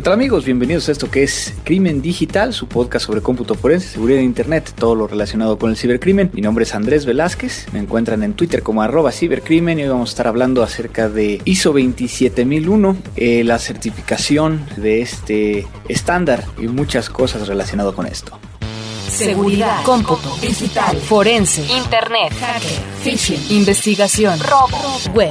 ¿Qué tal amigos? Bienvenidos a esto que es Crimen Digital, su podcast sobre cómputo forense, seguridad de Internet, todo lo relacionado con el cibercrimen. Mi nombre es Andrés Velázquez, me encuentran en Twitter como arroba cibercrimen y hoy vamos a estar hablando acerca de ISO 27001, eh, la certificación de este estándar y muchas cosas relacionadas con esto. Seguridad, cómputo, digital, forense, internet, hacker, phishing, investigación, robo, web.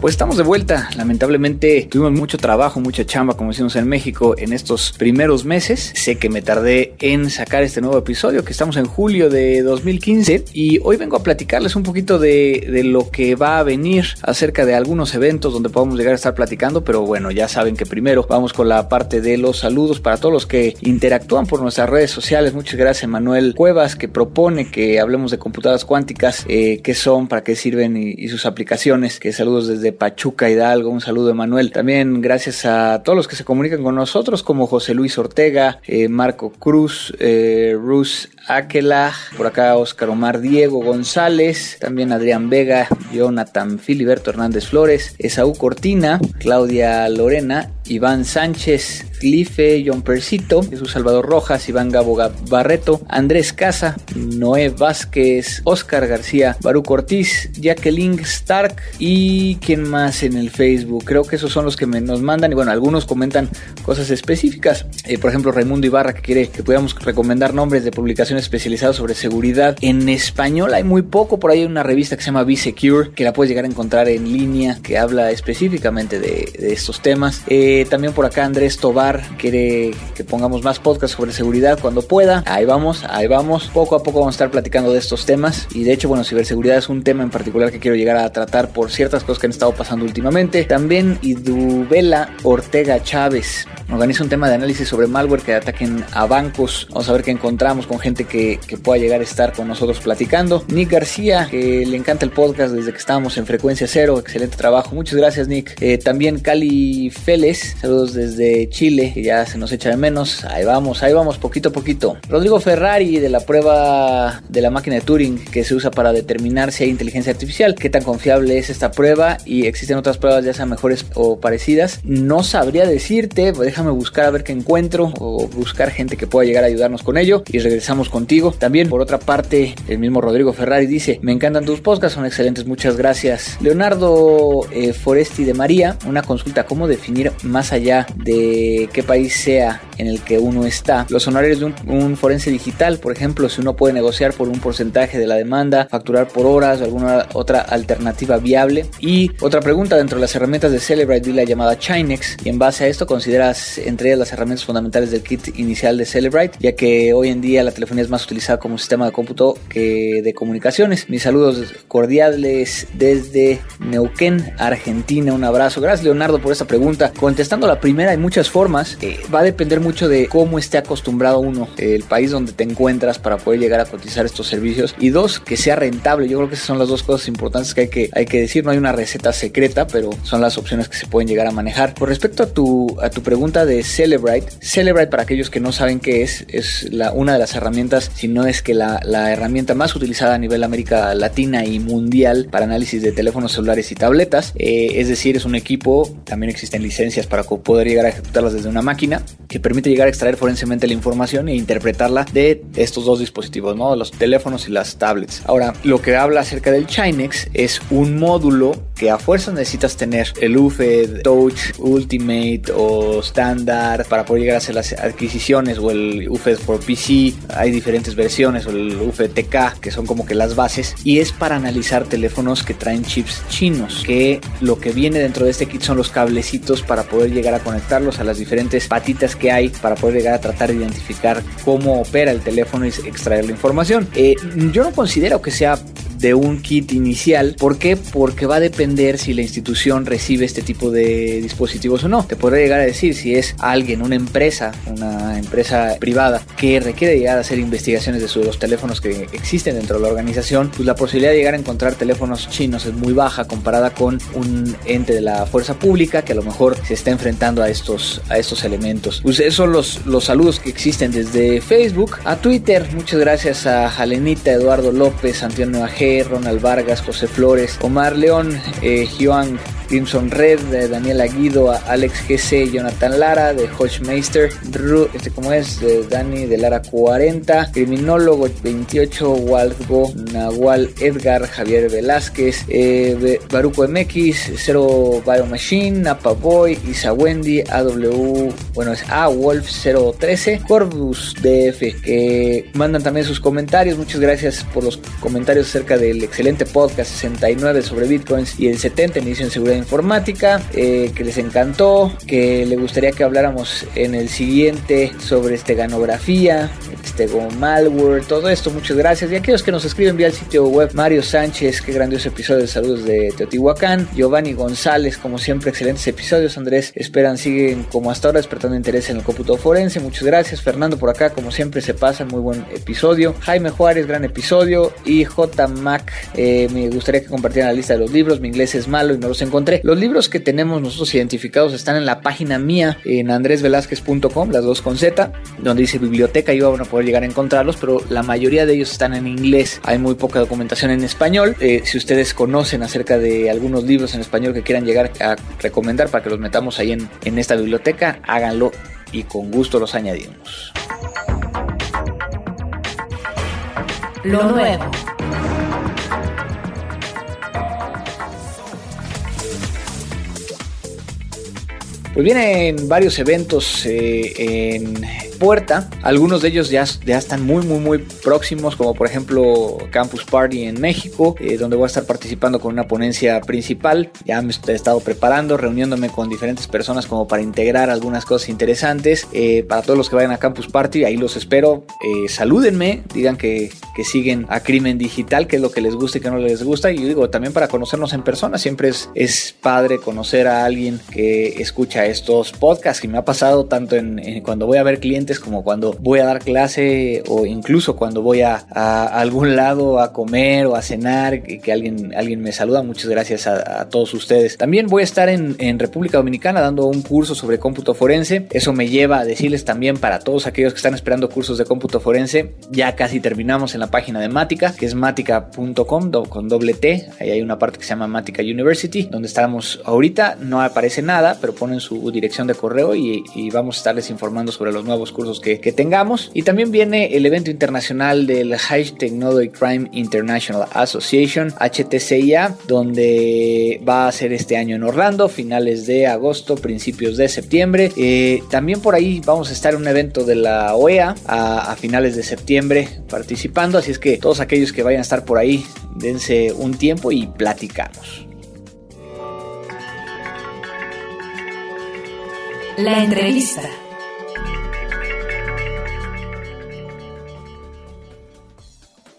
Pues estamos de vuelta. Lamentablemente tuvimos mucho trabajo, mucha chamba, como decimos en México, en estos primeros meses. Sé que me tardé en sacar este nuevo episodio, que estamos en julio de 2015. Y hoy vengo a platicarles un poquito de, lo que va a venir acerca de algunos eventos donde podemos llegar a estar platicando. Pero bueno, ya saben que primero vamos con la parte de los saludos para todos los que interactúan por nuestras redes sociales. Muchas gracias, Manuel Cuevas, que propone que hablemos de computadoras cuánticas, eh, qué son, para qué sirven y, y sus aplicaciones. Que saludos desde Pachuca Hidalgo. Un saludo, Emanuel. También gracias a todos los que se comunican con nosotros, como José Luis Ortega, eh, Marco Cruz, eh, Aquela, por acá Oscar Omar Diego González, también Adrián Vega, Jonathan Filiberto Hernández Flores, Esaú Cortina, Claudia Lorena, Iván Sánchez, Clife, John Percito, Jesús Salvador Rojas, Iván Gabo Barreto, Andrés Casa, Noé Vázquez, Oscar García, Baruch Ortiz, Jacqueline Stark y quién más en el Facebook. Creo que esos son los que me, nos mandan y bueno, algunos comentan cosas específicas. Eh, por ejemplo, Raimundo Ibarra que quiere que podamos recomendar nombres de publicaciones especializadas sobre seguridad. En español hay muy poco, por ahí hay una revista que se llama B-Secure que la puedes llegar a encontrar en línea que habla específicamente de, de estos temas. Eh, también por acá Andrés Tobar quiere que pongamos más podcasts sobre seguridad cuando pueda. Ahí vamos, ahí vamos. Poco a poco vamos a estar platicando de estos temas. Y de hecho, bueno, ciberseguridad es un tema en particular que quiero llegar a tratar por ciertas cosas que han estado pasando últimamente. También Idubela Ortega Chávez organiza un tema de análisis sobre malware que ataquen a bancos. Vamos a ver qué encontramos con gente que, pueda llegar a estar con nosotros platicando. Nick García, que le encanta el podcast desde que estábamos en frecuencia cero. Excelente trabajo. Muchas gracias, Nick. Eh, también Cali Félez, saludos desde Chile, que ya se nos echa de menos. Ahí vamos, ahí vamos, poquito a poquito. Rodrigo Ferrari, de la prueba de la máquina de Turing que se usa para determinar si hay inteligencia artificial. ¿Qué tan confiable es esta prueba? Y existen otras pruebas ya sean mejores o parecidas. No sabría decirte, déjame buscar a ver qué encuentro o buscar gente que pueda llegar a ayudarnos con ello y regresamos contigo. También por otra parte, el mismo Rodrigo Ferrari dice, me encantan tus podcasts, son excelentes, muchas gracias. Leonardo eh, Foresti de María, una consulta, ¿cómo definir más allá de qué país sea en el que uno está? Los honorarios de un, forense digital, por ejemplo, si uno puede negociar por un porcentaje de la demanda, facturar por horas o alguna otra alternativa viable. Y otra pregunta, dentro de las herramientas de Celebrite vi la llamada Chinex y en base a esto consideras entre ellas las herramientas fundamentales del kit inicial de Celebrite, ya que hoy en día la telefonía es más utilizada como sistema de cómputo que de comunicaciones. Mis saludos cordiales desde Neuquén, Argentina. Un abrazo. Gracias Leonardo por esta pregunta. Contestando la primera, hay muchas formas. Eh, va a depender mucho de cómo esté acostumbrado uno, el país donde te encuentras para poder llegar a cotizar estos servicios. Y dos, que sea rentable. Yo creo que esas son las dos cosas importantes que hay que, hay que decir. No hay una receta secreta, pero son las opciones que se pueden llegar a manejar. Con respecto a tu, a tu pregunta de Celebrite, Celebrite para aquellos que no saben qué es, es la, una de las herramientas, si no es que la, la herramienta más utilizada a nivel América Latina y mundial para análisis de teléfonos celulares y tabletas. Eh, es decir, es un equipo, también existen licencias para poder llegar a ejecutarlas desde una máquina que permite llegar a extraer forensemente la información e interpretarla de estos dos dispositivos, ¿no? los teléfonos y las tablets. Ahora, lo que habla acerca del Chinex es un módulo que a fuerza necesitas tener el UFED, Touch, Ultimate o Standard para poder llegar a hacer las adquisiciones o el UFED for PC. Hay diferentes versiones o el UFED TK que son como que las bases y es para analizar teléfonos que traen chips chinos que lo que viene dentro de este kit son los cablecitos para poder llegar a conectarlos a las diferentes patitas que hay para poder llegar a tratar de identificar cómo opera el teléfono y extraer la información. Eh, yo no considero que sea de un kit inicial. ¿Por qué? Porque va a depender si la institución recibe este tipo de dispositivos o no. Te podría llegar a decir si es alguien, una empresa, una empresa privada que requiere llegar a hacer investigaciones de los teléfonos que existen dentro de la organización, pues la posibilidad de llegar a encontrar teléfonos chinos es muy baja comparada con un ente de la fuerza pública que a lo mejor se está enfrentando a estos, a estos elementos. Pues esos son los, los saludos que existen desde Facebook a Twitter. Muchas gracias a Jalenita, Eduardo López, Antonio Ronald Vargas, José Flores, Omar León, eh, Crimson Red, Daniel Aguido, Alex GC, Jonathan Lara, de Hodgemeister, este como es, Dani de Lara 40, Criminólogo 28, Waldgo, Nahual Edgar, Javier Velázquez, eh, Baruco MX, Zero Biomachine, Napa Boy, Isa Wendy, AW, bueno es A Wolf 013, Corvus DF, que mandan también sus comentarios, muchas gracias por los comentarios acerca del excelente podcast 69 sobre bitcoins y el 70 en edición seguridad informática, eh, que les encantó, que le gustaría que habláramos en el siguiente sobre esteganografía, Estego malware, todo esto, muchas gracias. Y aquellos que nos escriben vía el sitio web, Mario Sánchez, qué grandioso episodio de saludos de Teotihuacán, Giovanni González, como siempre, excelentes episodios. Andrés Esperan siguen como hasta ahora despertando interés en el cómputo forense, muchas gracias. Fernando por acá, como siempre, se pasa, muy buen episodio. Jaime Juárez, gran episodio. Y J. Eh, me gustaría que compartieran la lista de los libros. Mi inglés es malo y no los encontré los libros que tenemos nosotros identificados están en la página mía en andresvelazquez.com, las dos con Z, donde dice biblioteca y van a poder llegar a encontrarlos, pero la mayoría de ellos están en inglés. Hay muy poca documentación en español. Eh, si ustedes conocen acerca de algunos libros en español que quieran llegar a recomendar para que los metamos ahí en, en esta biblioteca, háganlo y con gusto los añadimos. Lo nuevo. Pues vienen varios eventos eh, en puerta. Algunos de ellos ya, ya están muy, muy, muy próximos, como por ejemplo Campus Party en México, eh, donde voy a estar participando con una ponencia principal. Ya me he estado preparando, reuniéndome con diferentes personas como para integrar algunas cosas interesantes. Eh, para todos los que vayan a Campus Party, ahí los espero. salúdenme, digan que, que siguen a Crimen Digital, que es lo que les gusta y que no les gusta. Y digo, también para conocernos en persona, siempre es, es padre conocer a alguien que escucha estos podcasts y me ha pasado tanto en, cuando voy a ver clientes como cuando voy a dar clase o incluso cuando voy a, algún lado a comer o a cenar que, alguien, alguien me saluda. Muchas gracias a, todos ustedes. También voy a estar en, República Dominicana dando un curso sobre cómputo forense. Eso me lleva a decirles también para todos aquellos que están esperando cursos de cómputo forense, ya casi terminamos en la página de Mática, que es matica.com con doble T. Ahí hay una parte que se llama Mática University, donde estamos ahorita. No aparece nada, pero ponen su dirección de correo y, vamos a estarles informando sobre los nuevos cursos que, tengamos. Y también viene el evento internacional del High Technology Crime International Association, HTCIA, donde va a ser este año en Orlando, finales de agosto, principios de septiembre. Eh, también por ahí vamos a estar en un evento de la OEA a finales de septiembre participando, así es que todos aquellos que vayan a estar por ahí, dense un tiempo y platicamos. La entrevista.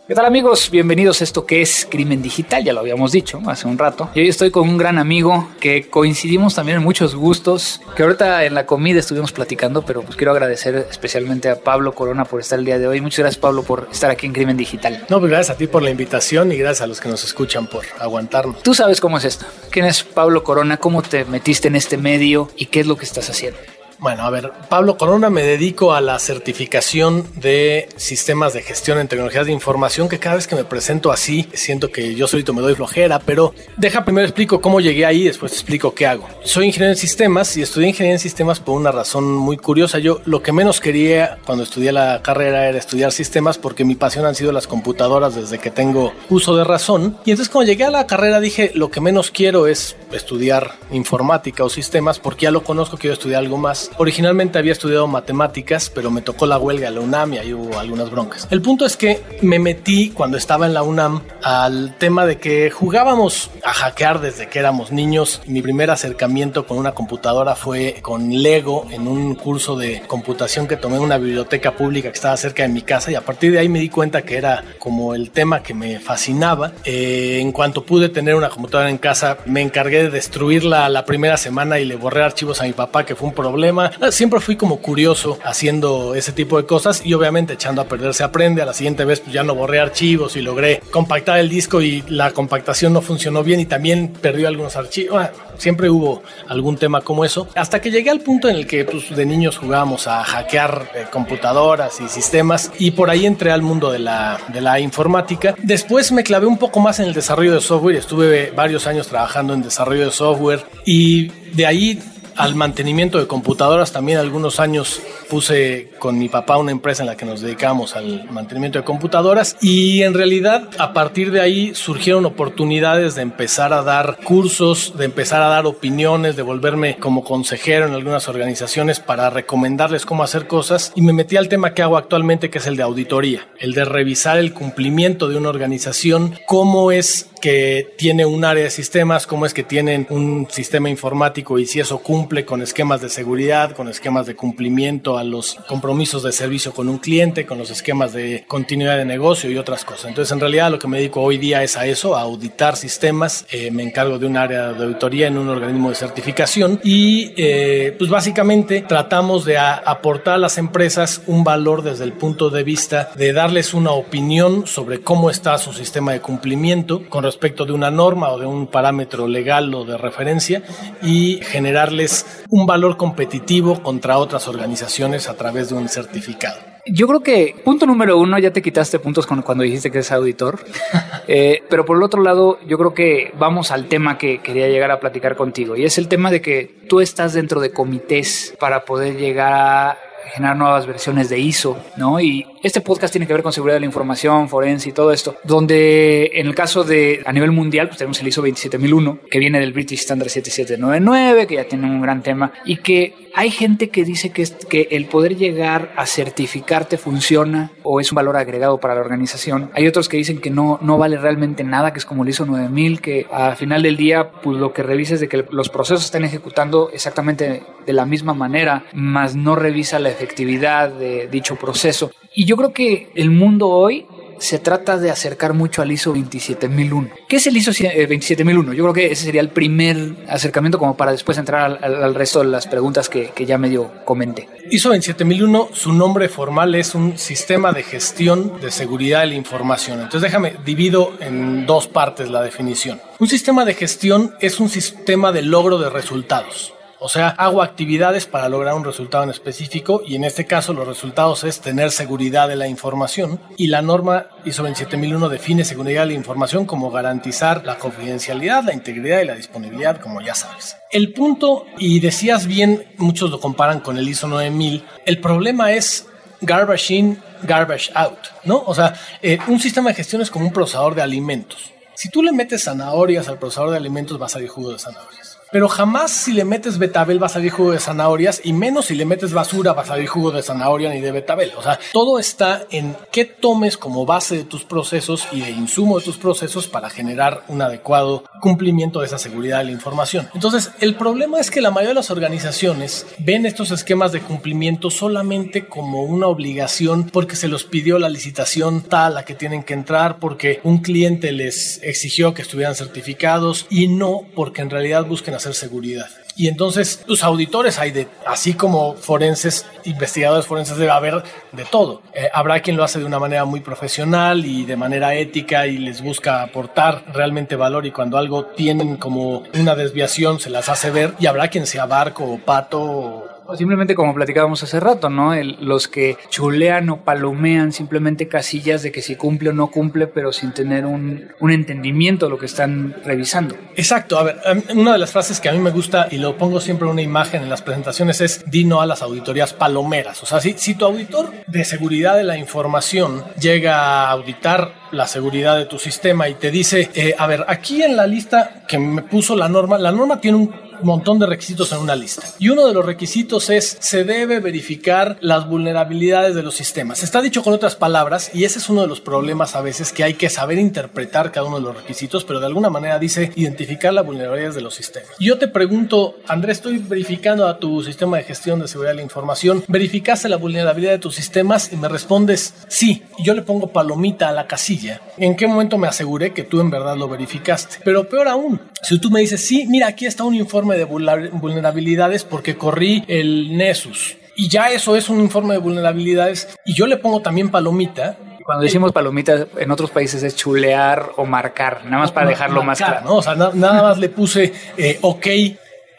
¿Qué tal amigos? Bienvenidos a esto que es Crimen Digital, ya lo habíamos dicho hace un rato. Y hoy estoy con un gran amigo que coincidimos también en muchos gustos, que ahorita en la comida estuvimos platicando, pero pues quiero agradecer especialmente a Pablo Corona por estar el día de hoy. Muchas gracias Pablo por estar aquí en Crimen Digital. No, pues gracias a ti por la invitación y gracias a los que nos escuchan por aguantarnos. Tú sabes cómo es esto. ¿Quién es Pablo Corona? ¿Cómo te metiste en este medio y qué es lo que estás haciendo? Bueno, a ver, Pablo Corona, me dedico a la certificación de sistemas de gestión en tecnologías de información, que cada vez que me presento así, siento que yo solito me doy flojera, pero deja primero explico cómo llegué ahí, después explico qué hago. Soy ingeniero en sistemas y estudié ingeniería en sistemas por una razón muy curiosa. Yo lo que menos quería cuando estudié la carrera era estudiar sistemas porque mi pasión han sido las computadoras desde que tengo uso de razón. Y entonces cuando llegué a la carrera dije, lo que menos quiero es estudiar informática o sistemas porque ya lo conozco, quiero estudiar algo más Originalmente había estudiado matemáticas, pero me tocó la huelga de la UNAM y ahí hubo algunas broncas. El punto es que me metí cuando estaba en la UNAM al tema de que jugábamos a hackear desde que éramos niños. Mi primer acercamiento con una computadora fue con Lego en un curso de computación que tomé en una biblioteca pública que estaba cerca de mi casa y a partir de ahí me di cuenta que era como el tema que me fascinaba. Eh, en cuanto pude tener una computadora en casa, me encargué de destruirla la primera semana y le borré archivos a mi papá, que fue un problema. Ah, siempre fui como curioso haciendo ese tipo de cosas y obviamente echando a perder se aprende. A la siguiente vez pues ya no borré archivos y logré compactar el disco y la compactación no funcionó bien y también perdió algunos archivos. Ah, siempre hubo algún tema como eso. Hasta que llegué al punto en el que pues, de niños jugábamos a hackear eh, computadoras y sistemas y por ahí entré al mundo de la, de la informática. Después me clavé un poco más en el desarrollo de software. Estuve varios años trabajando en desarrollo de software y de ahí al mantenimiento de computadoras también algunos años puse con mi papá una empresa en la que nos dedicamos al mantenimiento de computadoras y en realidad a partir de ahí surgieron oportunidades de empezar a dar cursos, de empezar a dar opiniones, de volverme como consejero en algunas organizaciones para recomendarles cómo hacer cosas y me metí al tema que hago actualmente que es el de auditoría, el de revisar el cumplimiento de una organización, cómo es que tiene un área de sistemas, cómo es que tienen un sistema informático y si eso cumple con esquemas de seguridad, con esquemas de cumplimiento a los compromisos de servicio con un cliente, con los esquemas de continuidad de negocio y otras cosas. Entonces, en realidad lo que me dedico hoy día es a eso, a auditar sistemas. Eh, me encargo de un área de auditoría en un organismo de certificación y eh, pues básicamente tratamos de aportar a las empresas un valor desde el punto de vista de darles una opinión sobre cómo está su sistema de cumplimiento con respecto de una norma o de un parámetro legal o de referencia y generarles un valor competitivo contra otras organizaciones a través de un certificado. Yo creo que punto número uno, ya te quitaste puntos cuando dijiste que es auditor, eh, pero por el otro lado, yo creo que vamos al tema que quería llegar a platicar contigo y es el tema de que tú estás dentro de comités para poder llegar a generar nuevas versiones de ISO, ¿no? Y este podcast tiene que ver con seguridad de la información, forense y todo esto, donde en el caso de a nivel mundial, pues tenemos el ISO 27001, que viene del British Standard 7799, que ya tiene un gran tema, y que hay gente que dice que, que el poder llegar a certificarte funciona o es un valor agregado para la organización. Hay otros que dicen que no, no vale realmente nada, que es como el ISO 9000, que al final del día, pues lo que revisa es de que los procesos están ejecutando exactamente de la misma manera, más no revisa la efectividad de dicho proceso. Y yo creo que el mundo hoy se trata de acercar mucho al ISO 27001. ¿Qué es el ISO 27001? Eh, yo creo que ese sería el primer acercamiento como para después entrar al, resto de las preguntas que, ya medio comenté. ISO 27001, su nombre formal es un sistema de gestión de seguridad de la información. Entonces déjame, divido en dos partes la definición. Un sistema de gestión es un sistema de logro de resultados. O sea, hago actividades para lograr un resultado en específico y en este caso los resultados es tener seguridad de la información y la norma ISO 27001 define seguridad de la información como garantizar la confidencialidad, la integridad y la disponibilidad, como ya sabes. El punto, y decías bien, muchos lo comparan con el ISO 9000, el problema es garbage in, garbage out, ¿no? O sea, eh, un sistema de gestión es como un procesador de alimentos. Si tú le metes zanahorias al procesador de alimentos, va a salir jugo de zanahorias. Pero jamás si le metes betabel va a salir jugo de zanahorias y menos si le metes basura va a salir jugo de zanahoria ni de betabel. O sea, todo está en qué tomes como base de tus procesos y de insumo de tus procesos para generar un adecuado cumplimiento de esa seguridad de la información. Entonces, el problema es que la mayoría de las organizaciones ven estos esquemas de cumplimiento solamente como una obligación porque se los pidió la licitación tal a que tienen que entrar, porque un cliente les exigió que estuvieran certificados y no porque en realidad busquen hacer seguridad. Y entonces los auditores hay de, así como forenses, investigadores forenses debe haber de todo. Eh, habrá quien lo hace de una manera muy profesional y de manera ética y les busca aportar realmente valor y cuando algo tienen como una desviación se las hace ver y habrá quien sea barco o pato o simplemente como platicábamos hace rato, ¿no? los que chulean o palomean simplemente casillas de que si cumple o no cumple, pero sin tener un, un entendimiento de lo que están revisando. Exacto. A ver, una de las frases que a mí me gusta y lo pongo siempre en una imagen en las presentaciones es di no a las auditorías palomeras. O sea, si, si tu auditor de seguridad de la información llega a auditar la seguridad de tu sistema y te dice, eh, a ver, aquí en la lista que me puso la norma, la norma tiene un montón de requisitos en una lista. Y uno de los requisitos es, se debe verificar las vulnerabilidades de los sistemas. Está dicho con otras palabras, y ese es uno de los problemas a veces, que hay que saber interpretar cada uno de los requisitos, pero de alguna manera dice identificar las vulnerabilidades de los sistemas. Yo te pregunto, Andrés, estoy verificando a tu sistema de gestión de seguridad de la información, ¿verificaste la vulnerabilidad de tus sistemas? Y me respondes, sí. Yo le pongo palomita a la casilla. ¿En qué momento me aseguré que tú en verdad lo verificaste? Pero peor aún, si tú me dices, sí, mira, aquí está un informe de vulnerabilidades porque corrí el Nessus. Y ya eso es un informe de vulnerabilidades. Y yo le pongo también palomita cuando decimos palomita en otros países es chulear o marcar, nada más para dejarlo más claro. ¿no? O sea, nada más le puse eh, ok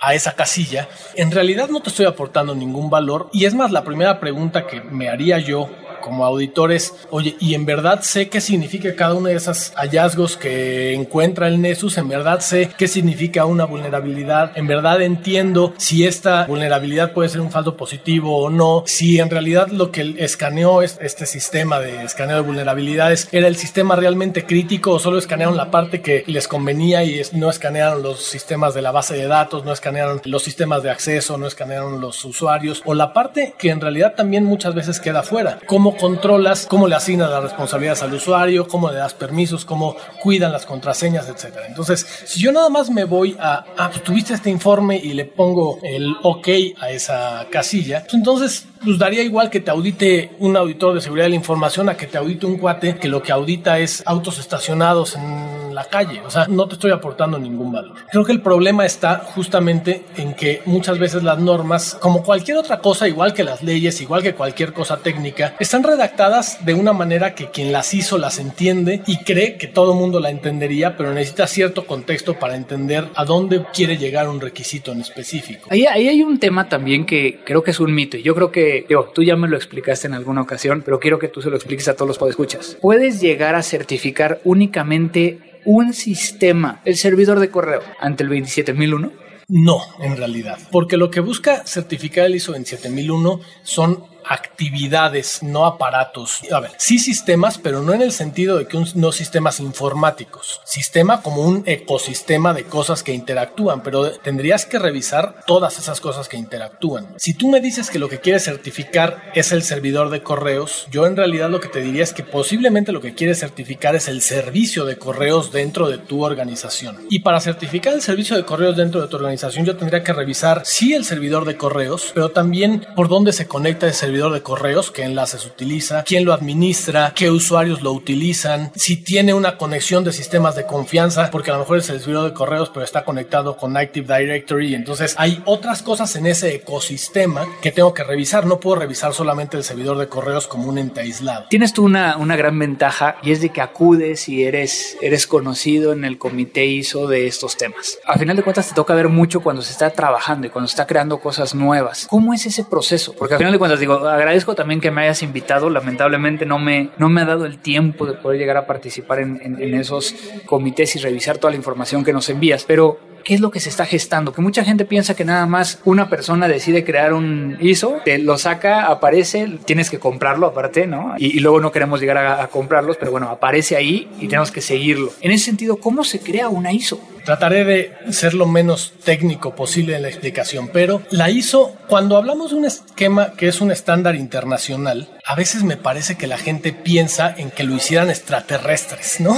a esa casilla. En realidad no te estoy aportando ningún valor y es más la primera pregunta que me haría yo como auditores, oye, y en verdad sé qué significa cada uno de esos hallazgos que encuentra el Nessus, en verdad sé qué significa una vulnerabilidad, en verdad entiendo si esta vulnerabilidad puede ser un falso positivo o no, si en realidad lo que escaneó este sistema de escaneo de vulnerabilidades era el sistema realmente crítico o solo escanearon la parte que les convenía y no escanearon los sistemas de la base de datos, no escanearon los sistemas de acceso, no escanearon los usuarios o la parte que en realidad también muchas veces queda fuera, controlas, cómo le asignas las responsabilidades al usuario, cómo le das permisos, cómo cuidan las contraseñas, etcétera. Entonces, si yo nada más me voy a, ah, pues tuviste este informe y le pongo el OK a esa casilla, pues entonces pues daría igual que te audite un auditor de seguridad de la información a que te audite un cuate que lo que audita es autos estacionados en la calle. O sea, no te estoy aportando ningún valor. Creo que el problema está justamente en que muchas veces las normas, como cualquier otra cosa, igual que las leyes, igual que cualquier cosa técnica, están redactadas de una manera que quien las hizo las entiende y cree que todo mundo la entendería, pero necesita cierto contexto para entender a dónde quiere llegar un requisito en específico. Ahí, ahí hay un tema también que creo que es un mito y yo creo que tú ya me lo explicaste en alguna ocasión, pero quiero que tú se lo expliques a todos los podescuchas. Puedes llegar a certificar únicamente un sistema, el servidor de correo, ante el 27001? No, en realidad, porque lo que busca certificar el ISO 27001 son actividades, no aparatos. A ver, sí sistemas, pero no en el sentido de que no sistemas informáticos. Sistema como un ecosistema de cosas que interactúan, pero tendrías que revisar todas esas cosas que interactúan. Si tú me dices que lo que quieres certificar es el servidor de correos, yo en realidad lo que te diría es que posiblemente lo que quieres certificar es el servicio de correos dentro de tu organización. Y para certificar el servicio de correos dentro de tu organización, yo tendría que revisar sí el servidor de correos, pero también por dónde se conecta ese servidor de correos, qué enlaces utiliza, quién lo administra, qué usuarios lo utilizan, si tiene una conexión de sistemas de confianza, porque a lo mejor es el servidor de correos, pero está conectado con Active Directory. Entonces hay otras cosas en ese ecosistema que tengo que revisar. No puedo revisar solamente el servidor de correos como un ente aislado. Tienes tú una, una gran ventaja y es de que acudes y eres, eres conocido en el comité ISO de estos temas. A final de cuentas te toca ver mucho cuando se está trabajando y cuando se está creando cosas nuevas. ¿Cómo es ese proceso? Porque al final de cuentas digo, agradezco también que me hayas invitado. Lamentablemente no me, no me ha dado el tiempo de poder llegar a participar en, en esos comités y revisar toda la información que nos envías. Pero ¿Qué es lo que se está gestando? Que mucha gente piensa que nada más una persona decide crear un ISO, te lo saca, aparece, tienes que comprarlo aparte, ¿no? Y, luego no queremos llegar a, a, comprarlos, pero bueno, aparece ahí y tenemos que seguirlo. En ese sentido, ¿cómo se crea una ISO? Trataré de ser lo menos técnico posible en la explicación, pero la ISO, cuando hablamos de un esquema que es un estándar internacional, a veces me parece que la gente piensa en que lo hicieran extraterrestres, ¿no?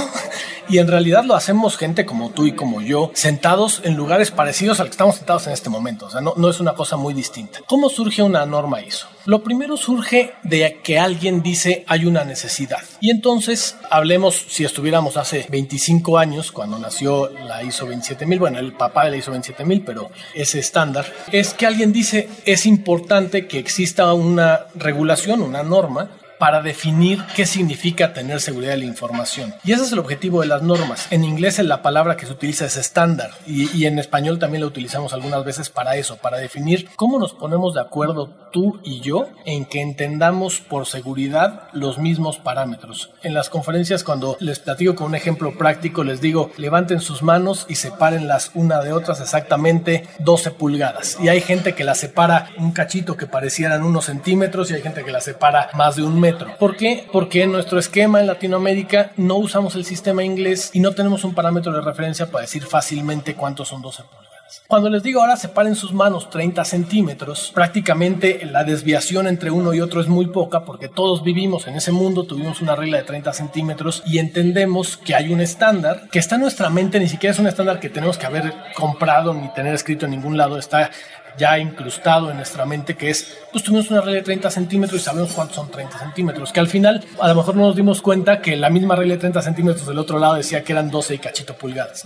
Y en realidad lo hacemos gente como tú y como yo, sentados en lugares parecidos al que estamos sentados en este momento. O sea, no, es una cosa muy distinta. ¿Cómo surge una norma ISO? Lo primero surge de que alguien dice hay una necesidad. Y entonces hablemos si estuviéramos hace 25 años, cuando nació la ISO 27000, bueno, el papá de la ISO 27000, pero ese estándar, es que alguien dice es importante que exista una regulación, una norma para definir qué significa tener seguridad de la información. Y ese es el objetivo de las normas. En inglés la palabra que se utiliza es estándar y, en español también la utilizamos algunas veces para eso, para definir cómo nos ponemos de acuerdo tú y yo en que entendamos por seguridad los mismos parámetros. En las conferencias cuando les platico con un ejemplo práctico les digo levanten sus manos y separen las una de otras exactamente 12 pulgadas. Y hay gente que la separa un cachito que parecieran unos centímetros y hay gente que la separa más de un metro ¿Por qué? Porque en nuestro esquema en Latinoamérica no usamos el sistema inglés y no tenemos un parámetro de referencia para decir fácilmente cuántos son 12 pulgadas. Cuando les digo ahora separen sus manos 30 centímetros, prácticamente la desviación entre uno y otro es muy poca porque todos vivimos en ese mundo, tuvimos una regla de 30 centímetros y entendemos que hay un estándar que está en nuestra mente, ni siquiera es un estándar que tenemos que haber comprado ni tener escrito en ningún lado, está ya incrustado en nuestra mente, que es, pues tuvimos una regla de 30 centímetros y sabemos cuántos son 30 centímetros, que al final a lo mejor no nos dimos cuenta que la misma regla de 30 centímetros del otro lado decía que eran 12 y cachito pulgadas.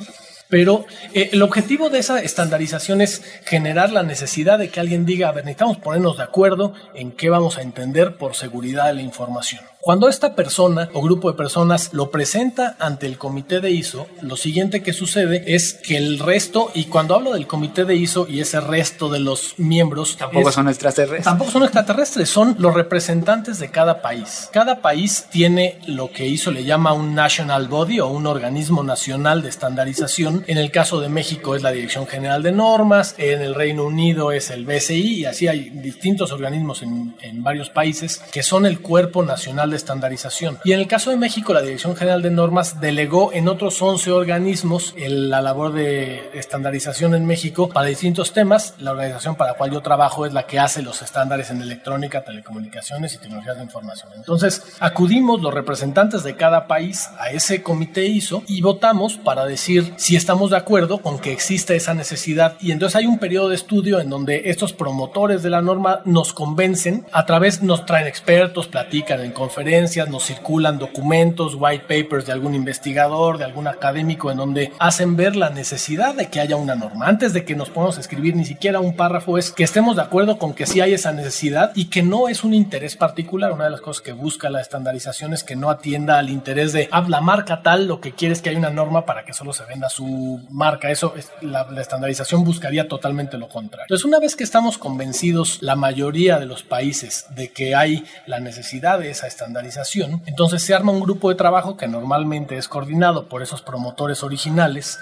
Pero eh, el objetivo de esa estandarización es generar la necesidad de que alguien diga, a ver, necesitamos ponernos de acuerdo en qué vamos a entender por seguridad de la información. Cuando esta persona o grupo de personas lo presenta ante el comité de ISO, lo siguiente que sucede es que el resto, y cuando hablo del comité de ISO y ese resto de los miembros... Tampoco son extraterrestres. Tampoco son extraterrestres, son los representantes de cada país. Cada país tiene lo que ISO le llama un national body o un organismo nacional de estandarización. En el caso de México es la Dirección General de Normas, en el Reino Unido es el BCI y así hay distintos organismos en, en varios países que son el cuerpo nacional de estandarización. Y en el caso de México, la Dirección General de Normas delegó en otros 11 organismos la labor de estandarización en México para distintos temas. La organización para la cual yo trabajo es la que hace los estándares en electrónica, telecomunicaciones y tecnologías de información. Entonces, acudimos los representantes de cada país a ese comité ISO y votamos para decir si estamos de acuerdo con que exista esa necesidad. Y entonces hay un periodo de estudio en donde estos promotores de la norma nos convencen, a través nos traen expertos, platican en conferencias, nos circulan documentos, white papers de algún investigador, de algún académico, en donde hacen ver la necesidad de que haya una norma. Antes de que nos podamos escribir ni siquiera un párrafo es que estemos de acuerdo con que sí hay esa necesidad y que no es un interés particular. Una de las cosas que busca la estandarización es que no atienda al interés de ah, la marca tal, lo que quiere es que haya una norma para que solo se venda su marca. Eso es la, la estandarización buscaría totalmente lo contrario. Entonces, una vez que estamos convencidos la mayoría de los países de que hay la necesidad de esa estandarización, entonces se arma un grupo de trabajo que normalmente es coordinado por esos promotores originales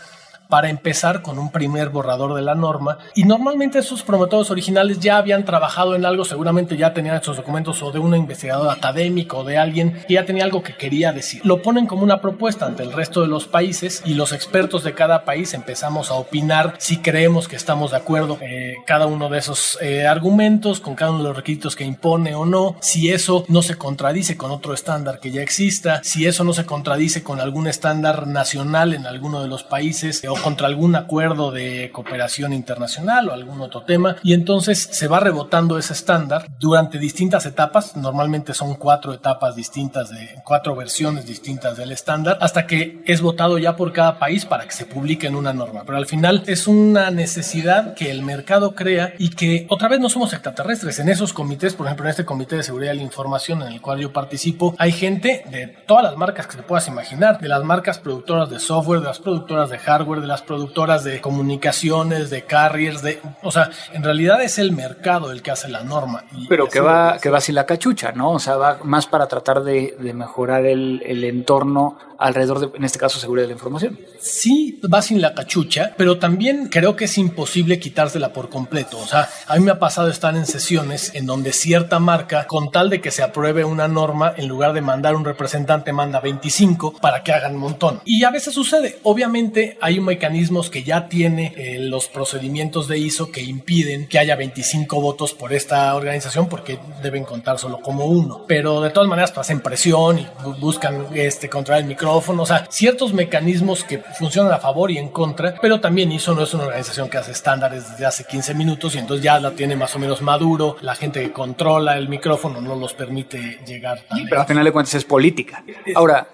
para empezar con un primer borrador de la norma. Y normalmente esos promotores originales ya habían trabajado en algo, seguramente ya tenían estos documentos o de un investigador académico o de alguien que ya tenía algo que quería decir. Lo ponen como una propuesta ante el resto de los países y los expertos de cada país empezamos a opinar si creemos que estamos de acuerdo eh, cada uno de esos eh, argumentos, con cada uno de los requisitos que impone o no, si eso no se contradice con otro estándar que ya exista, si eso no se contradice con algún estándar nacional en alguno de los países contra algún acuerdo de cooperación internacional o algún otro tema. Y entonces se va rebotando ese estándar durante distintas etapas, normalmente son cuatro etapas distintas de cuatro versiones distintas del estándar hasta que es votado ya por cada país para que se publique en una norma, pero al final es una necesidad que el mercado crea y que otra vez no somos extraterrestres, en esos comités, por ejemplo en este comité de seguridad de la información en el cual yo participo, hay gente de todas las marcas que te puedas imaginar, de las marcas productoras de software, de las productoras de hardware, de las productoras de comunicaciones, de carriers, de, o sea, en realidad es el mercado el que hace la norma. Pero que va, que va sin la cachucha, ¿no? O sea, va más para tratar de, mejorar el, el entorno alrededor de, en este caso, seguridad de la información. Sí, va sin la cachucha, pero también creo que es imposible quitársela por completo. O sea, a mí me ha pasado estar en sesiones en donde cierta marca, con tal de que se apruebe una norma, en lugar de mandar un representante, manda 25 para que hagan un montón. Y a veces sucede. Obviamente hay mecanismos que ya tiene eh, los procedimientos de ISO que impiden que haya 25 votos por esta organización porque deben contar solo como uno. Pero de todas maneras pues, hacen presión y buscan este, controlar el micrófono o sea, ciertos mecanismos que funcionan a favor y en contra, pero también ISO no es una organización que hace estándares desde hace 15 minutos y entonces ya la tiene más o menos maduro, la gente que controla el micrófono no los permite llegar. pero al final de cuentas es política. Ahora,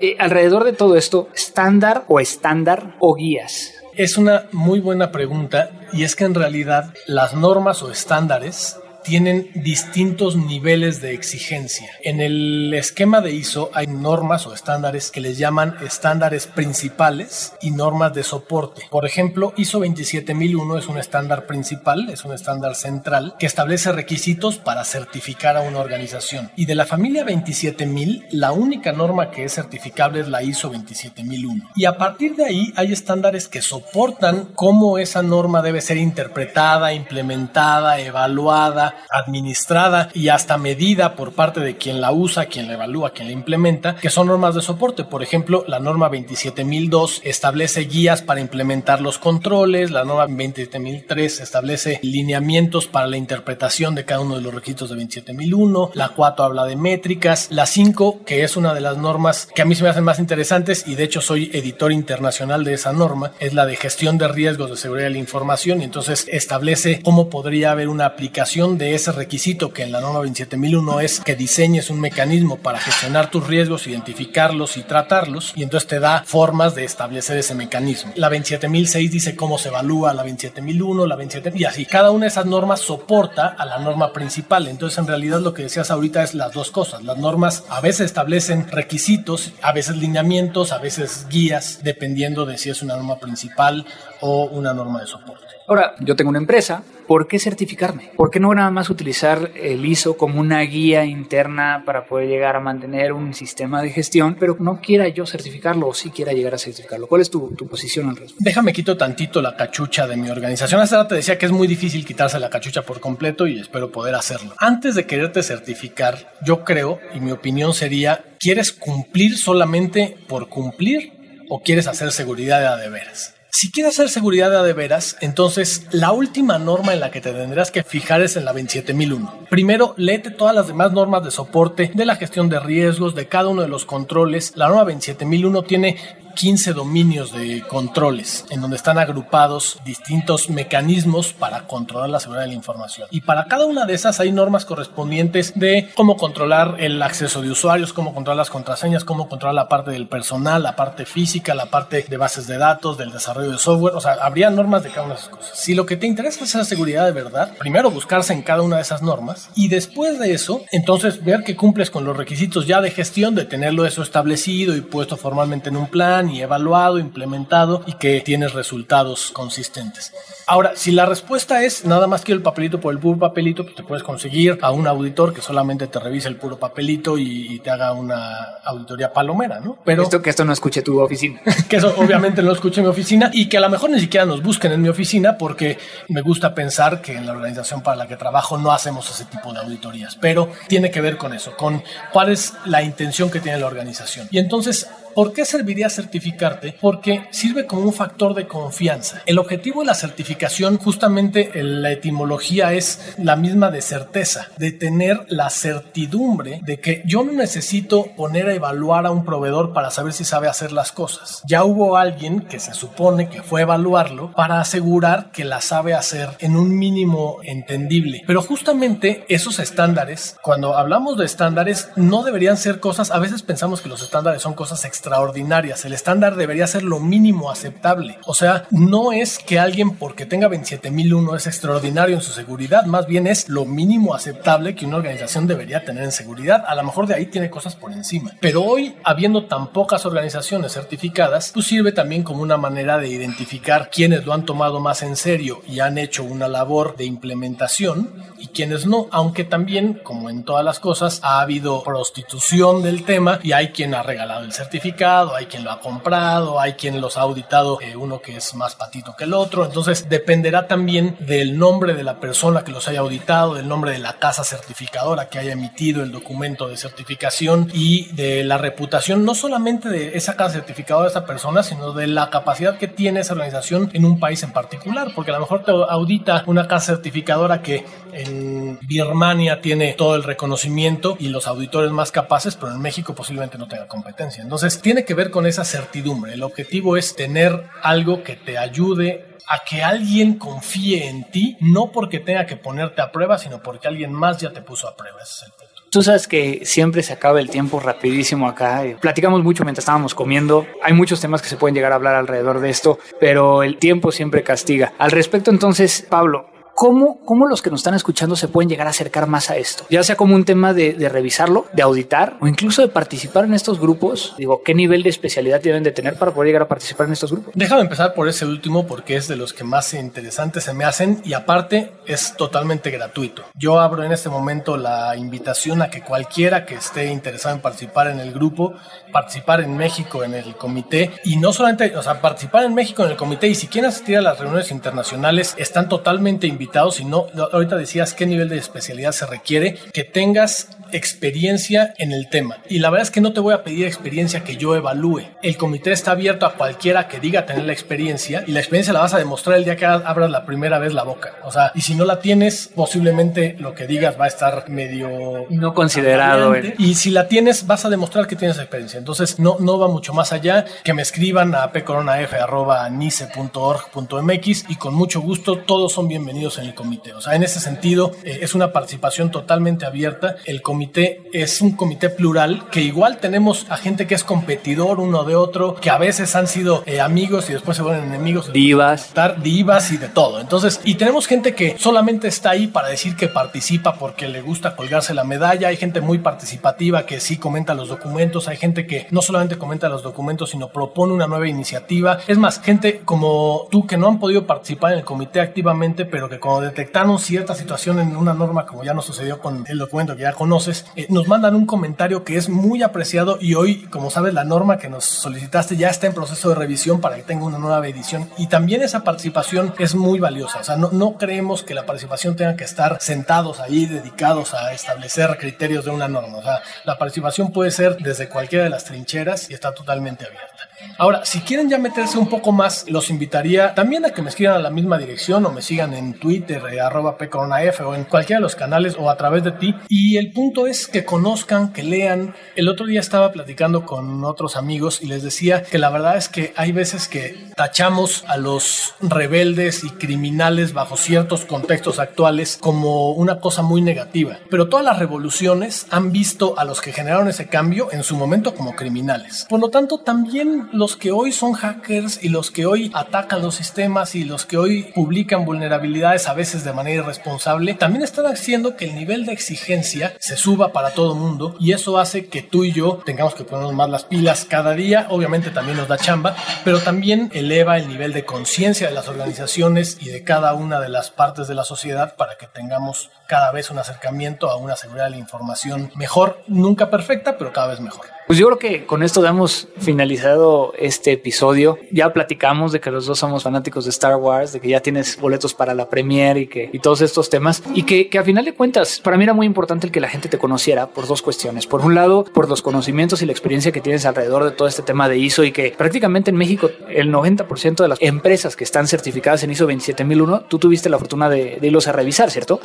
eh, alrededor de todo esto, estándar o estándar o guías. Es una muy buena pregunta y es que en realidad las normas o estándares tienen distintos niveles de exigencia. En el esquema de ISO hay normas o estándares que les llaman estándares principales y normas de soporte. Por ejemplo, ISO 27001 es un estándar principal, es un estándar central que establece requisitos para certificar a una organización. Y de la familia 27000, la única norma que es certificable es la ISO 27001. Y a partir de ahí hay estándares que soportan cómo esa norma debe ser interpretada, implementada, evaluada, administrada y hasta medida por parte de quien la usa, quien la evalúa, quien la implementa, que son normas de soporte. Por ejemplo, la norma 27002 establece guías para implementar los controles, la norma 27003 establece lineamientos para la interpretación de cada uno de los requisitos de 27001, la 4 habla de métricas, la 5, que es una de las normas que a mí se me hacen más interesantes y de hecho soy editor internacional de esa norma, es la de gestión de riesgos de seguridad de la información y entonces establece cómo podría haber una aplicación de ese requisito que en la norma 27001 es que diseñes un mecanismo para gestionar tus riesgos, identificarlos y tratarlos y entonces te da formas de establecer ese mecanismo. La 27006 dice cómo se evalúa la 27001, la 27000 y así. Cada una de esas normas soporta a la norma principal. Entonces en realidad lo que decías ahorita es las dos cosas. Las normas a veces establecen requisitos, a veces lineamientos, a veces guías, dependiendo de si es una norma principal o una norma de soporte. Ahora, yo tengo una empresa, ¿por qué certificarme? ¿Por qué no nada más utilizar el ISO como una guía interna para poder llegar a mantener un sistema de gestión, pero no quiera yo certificarlo o sí quiera llegar a certificarlo? ¿Cuál es tu, tu posición al respecto? Déjame quito tantito la cachucha de mi organización. Hace rato te decía que es muy difícil quitarse la cachucha por completo y espero poder hacerlo. Antes de quererte certificar, yo creo, y mi opinión sería, ¿quieres cumplir solamente por cumplir o quieres hacer seguridad de veras? Si quieres hacer seguridad de veras, entonces la última norma en la que te tendrás que fijar es en la 27001. Primero, léete todas las demás normas de soporte de la gestión de riesgos, de cada uno de los controles. La norma 27001 tiene 15 dominios de controles en donde están agrupados distintos mecanismos para controlar la seguridad de la información. Y para cada una de esas hay normas correspondientes de cómo controlar el acceso de usuarios, cómo controlar las contraseñas, cómo controlar la parte del personal, la parte física, la parte de bases de datos, del desarrollo de software. O sea, habría normas de cada una de esas cosas. Si lo que te interesa es hacer seguridad de verdad, primero buscarse en cada una de esas normas y después de eso, entonces ver que cumples con los requisitos ya de gestión, de tenerlo eso establecido y puesto formalmente en un plan y evaluado, implementado y que tienes resultados consistentes. Ahora, si la respuesta es nada más quiero el papelito por el puro papelito, pues te puedes conseguir a un auditor que solamente te revise el puro papelito y, y te haga una auditoría palomera, ¿no? Pero esto que esto no escuche tu oficina. que eso obviamente no escuche mi oficina y que a lo mejor ni siquiera nos busquen en mi oficina porque me gusta pensar que en la organización para la que trabajo no hacemos ese tipo de auditorías, pero tiene que ver con eso, con cuál es la intención que tiene la organización. Y entonces ¿Por qué serviría certificarte? Porque sirve como un factor de confianza. El objetivo de la certificación, justamente la etimología es la misma de certeza, de tener la certidumbre de que yo no necesito poner a evaluar a un proveedor para saber si sabe hacer las cosas. Ya hubo alguien que se supone que fue a evaluarlo para asegurar que la sabe hacer en un mínimo entendible. Pero justamente esos estándares, cuando hablamos de estándares, no deberían ser cosas, a veces pensamos que los estándares son cosas extraordinarias extraordinarias. El estándar debería ser lo mínimo aceptable. O sea, no es que alguien porque tenga 27001 es extraordinario en su seguridad, más bien es lo mínimo aceptable que una organización debería tener en seguridad. A lo mejor de ahí tiene cosas por encima. Pero hoy, habiendo tan pocas organizaciones certificadas, pues sirve también como una manera de identificar quienes lo han tomado más en serio y han hecho una labor de implementación y quienes no, aunque también, como en todas las cosas, ha habido prostitución del tema y hay quien ha regalado el certificado hay quien lo ha comprado, hay quien los ha auditado, eh, uno que es más patito que el otro. Entonces dependerá también del nombre de la persona que los haya auditado, del nombre de la casa certificadora que haya emitido el documento de certificación y de la reputación, no solamente de esa casa certificadora de esa persona, sino de la capacidad que tiene esa organización en un país en particular, porque a lo mejor te audita una casa certificadora que en Birmania tiene todo el reconocimiento y los auditores más capaces, pero en México posiblemente no tenga competencia. Entonces, tiene que ver con esa certidumbre. El objetivo es tener algo que te ayude a que alguien confíe en ti, no porque tenga que ponerte a prueba, sino porque alguien más ya te puso a prueba. Ese es el punto. Tú sabes que siempre se acaba el tiempo rapidísimo acá. Platicamos mucho mientras estábamos comiendo. Hay muchos temas que se pueden llegar a hablar alrededor de esto, pero el tiempo siempre castiga. Al respecto, entonces, Pablo, ¿Cómo, ¿Cómo los que nos están escuchando se pueden llegar a acercar más a esto? Ya sea como un tema de, de, revisarlo, de auditar o incluso de participar en estos grupos. Digo, ¿qué nivel de especialidad deben de tener para poder llegar a participar en estos grupos? Déjame empezar por ese último porque es de los que más interesantes se me hacen y aparte es totalmente gratuito. Yo abro en este momento la invitación a que cualquiera que esté interesado en participar en el grupo, participar en México en el comité y no solamente, o sea, participar en México en el comité y si quieren asistir a las reuniones internacionales, están totalmente invitados invitados, sino ahorita decías qué nivel de especialidad se requiere, que tengas experiencia en el tema. Y la verdad es que no te voy a pedir experiencia que yo evalúe. El comité está abierto a cualquiera que diga tener la experiencia y la experiencia la vas a demostrar el día que abras la primera vez la boca. O sea, y si no la tienes, posiblemente lo que digas va a estar medio... No considerado. Y si la tienes, vas a demostrar que tienes experiencia. Entonces, no, no va mucho más allá. Que me escriban a pcoronaf.nice.org.mx y con mucho gusto todos son bienvenidos en el comité. O sea, en ese sentido, eh, es una participación totalmente abierta. El comité es un comité plural que igual tenemos a gente que es competidor uno de otro, que a veces han sido eh, amigos y después se vuelven enemigos. Divas. Divas y de todo. Entonces, y tenemos gente que solamente está ahí para decir que participa porque le gusta colgarse la medalla. Hay gente muy participativa que sí comenta los documentos. Hay gente que no solamente comenta los documentos, sino propone una nueva iniciativa. Es más, gente como tú que no han podido participar en el comité activamente, pero que cuando detectaron cierta situación en una norma, como ya nos sucedió con el documento que ya conoce, eh, nos mandan un comentario que es muy apreciado y hoy, como sabes, la norma que nos solicitaste ya está en proceso de revisión para que tenga una nueva edición y también esa participación es muy valiosa. O sea, no, no creemos que la participación tenga que estar sentados ahí dedicados a establecer criterios de una norma. O sea, la participación puede ser desde cualquiera de las trincheras y está totalmente abierta. Ahora, si quieren ya meterse un poco más, los invitaría también a que me escriban a la misma dirección o me sigan en Twitter, eh, arroba pcoronaf o en cualquiera de los canales o a través de ti. Y el punto es que conozcan, que lean. El otro día estaba platicando con otros amigos y les decía que la verdad es que hay veces que tachamos a los rebeldes y criminales bajo ciertos contextos actuales como una cosa muy negativa. Pero todas las revoluciones han visto a los que generaron ese cambio en su momento como criminales. Por lo tanto, también los que hoy son hackers y los que hoy atacan los sistemas y los que hoy publican vulnerabilidades a veces de manera irresponsable, también están haciendo que el nivel de exigencia se suba para todo el mundo y eso hace que tú y yo tengamos que ponernos más las pilas cada día. Obviamente también nos da chamba, pero también eleva el nivel de conciencia de las organizaciones y de cada una de las partes de la sociedad para que tengamos cada vez un acercamiento a una seguridad de la información mejor, nunca perfecta, pero cada vez mejor. Pues yo creo que con esto hemos finalizado este episodio. Ya platicamos de que los dos somos fanáticos de Star Wars, de que ya tienes boletos para la premiere y que y todos estos temas y que, que a final de cuentas para mí era muy importante el que la gente te conociera por dos cuestiones. Por un lado, por los conocimientos y la experiencia que tienes alrededor de todo este tema de ISO y que prácticamente en México el 90% de las empresas que están certificadas en ISO 27001, tú tuviste la fortuna de, de irlos a revisar, ¿cierto?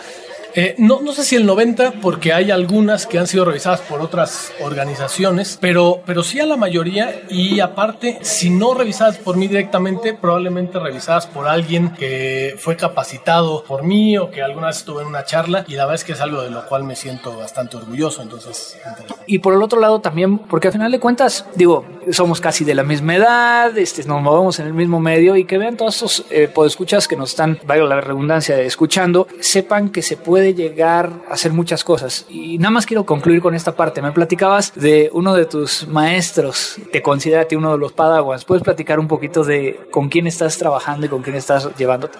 Eh, no, no sé si el 90, porque hay algunas que han sido revisadas por otras organizaciones, pero, pero sí a la mayoría y aparte, si no revisadas por mí directamente, probablemente revisadas por alguien que fue capacitado por mí o que alguna vez estuve en una charla y la verdad es que es algo de lo cual me siento bastante orgulloso, entonces... Y por el otro lado también, porque al final de cuentas, digo, somos casi de la misma edad, este, nos movemos en el mismo medio y que vean todos estos eh, podescuchas que nos están, vaya la redundancia, escuchando, sepan que se puede llegar a hacer muchas cosas. Y nada más quiero concluir con esta parte. Me platicabas de uno de tus maestros, te considera uno de los padawans. ¿Puedes platicar un poquito de con quién estás trabajando y con quién estás llevándote?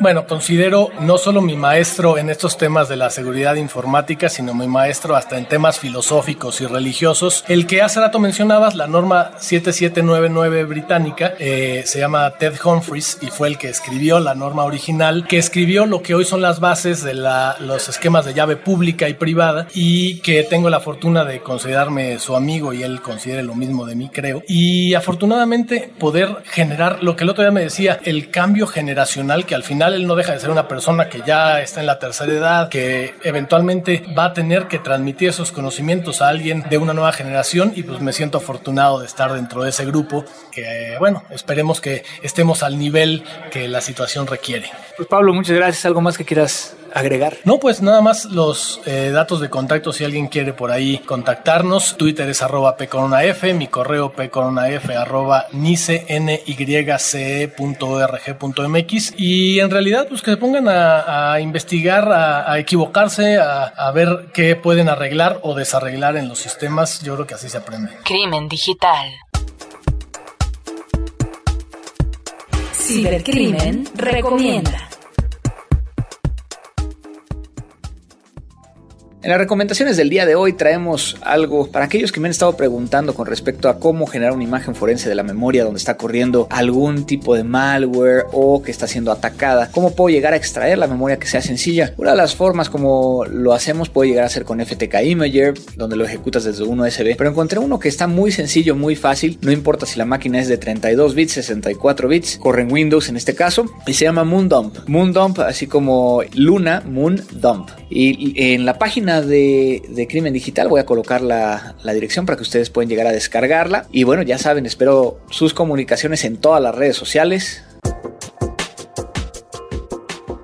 Bueno, considero no solo mi maestro en estos temas de la seguridad informática, sino mi maestro hasta en temas filosóficos y religiosos. El que hace rato mencionabas, la norma 7799 británica, eh, se llama Ted Humphries y fue el que escribió la norma original, que escribió lo que hoy son las bases de los esquemas de llave pública y privada y que tengo la fortuna de considerarme su amigo y él considere lo mismo de mí, creo. Y afortunadamente poder generar lo que el otro día me decía, el cambio generacional que al final él no deja de ser una persona que ya está en la tercera edad, que eventualmente va a tener que transmitir esos conocimientos a alguien de una nueva generación y pues me siento afortunado de estar dentro de ese grupo que bueno, esperemos que estemos al nivel que la situación requiere. Pues Pablo, muchas gracias. ¿Algo más que quieras agregar? No, pues nada más los eh, datos de contacto si alguien quiere por ahí contactarnos. Twitter es arroba pcoronaf, mi correo pcoronaf arroba nicenyce.org.mx y en realidad pues que se pongan a, investigar, a, equivocarse, a, a ver qué pueden arreglar o desarreglar en los sistemas. Yo creo que así se aprende. Crimen digital. Cibercrimen recomienda. En las recomendaciones del día de hoy traemos algo para aquellos que me han estado preguntando con respecto a cómo generar una imagen forense de la memoria donde está corriendo algún tipo de malware o que está siendo atacada. ¿Cómo puedo llegar a extraer la memoria que sea sencilla? Una de las formas como lo hacemos puede llegar a ser con FTK Imager, donde lo ejecutas desde un USB, pero encontré uno que está muy sencillo, muy fácil, no importa si la máquina es de 32 bits, 64 bits, corre en Windows en este caso, y se llama Moondump. Moondump, así como Luna, Moondump. Y en la página de, Crimen Digital. Voy a colocar la, la, dirección para que ustedes puedan llegar a descargarla. Y bueno, ya saben, espero sus comunicaciones en todas las redes sociales.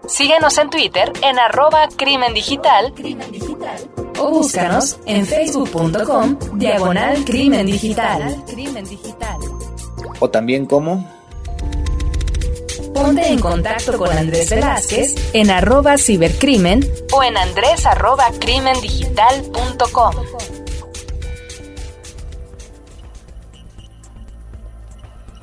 Síguenos en Twitter en arroba crimen digital, o búscanos en facebook.com diagonal crimen digital. O también como Ponte en contacto con Andrés Velázquez en arroba cibercrimen o en andrés arroba crimendigital.com.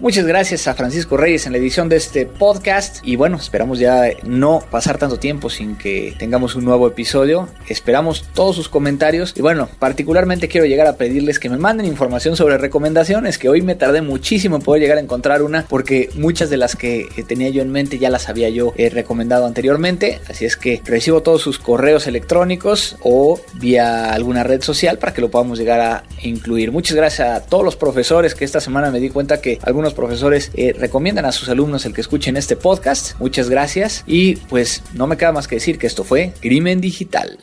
Muchas gracias a Francisco Reyes en la edición de este podcast y bueno, esperamos ya no pasar tanto tiempo sin que tengamos un nuevo episodio. Esperamos todos sus comentarios y bueno, particularmente quiero llegar a pedirles que me manden información sobre recomendaciones, que hoy me tardé muchísimo en poder llegar a encontrar una porque muchas de las que tenía yo en mente ya las había yo eh, recomendado anteriormente, así es que recibo todos sus correos electrónicos o vía alguna red social para que lo podamos llegar a incluir. Muchas gracias a todos los profesores que esta semana me di cuenta que algunos profesores eh, recomiendan a sus alumnos el que escuchen este podcast. Muchas gracias y pues no me queda más que decir que esto fue Crimen Digital.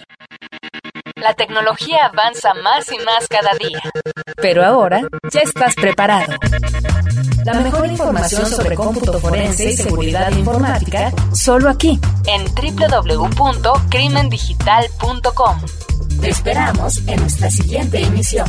La tecnología avanza más y más cada día. Pero ahora ya estás preparado. La mejor información sobre cómputo forense y seguridad informática solo aquí en www.crimendigital.com. Te esperamos en nuestra siguiente emisión.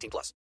18 plus.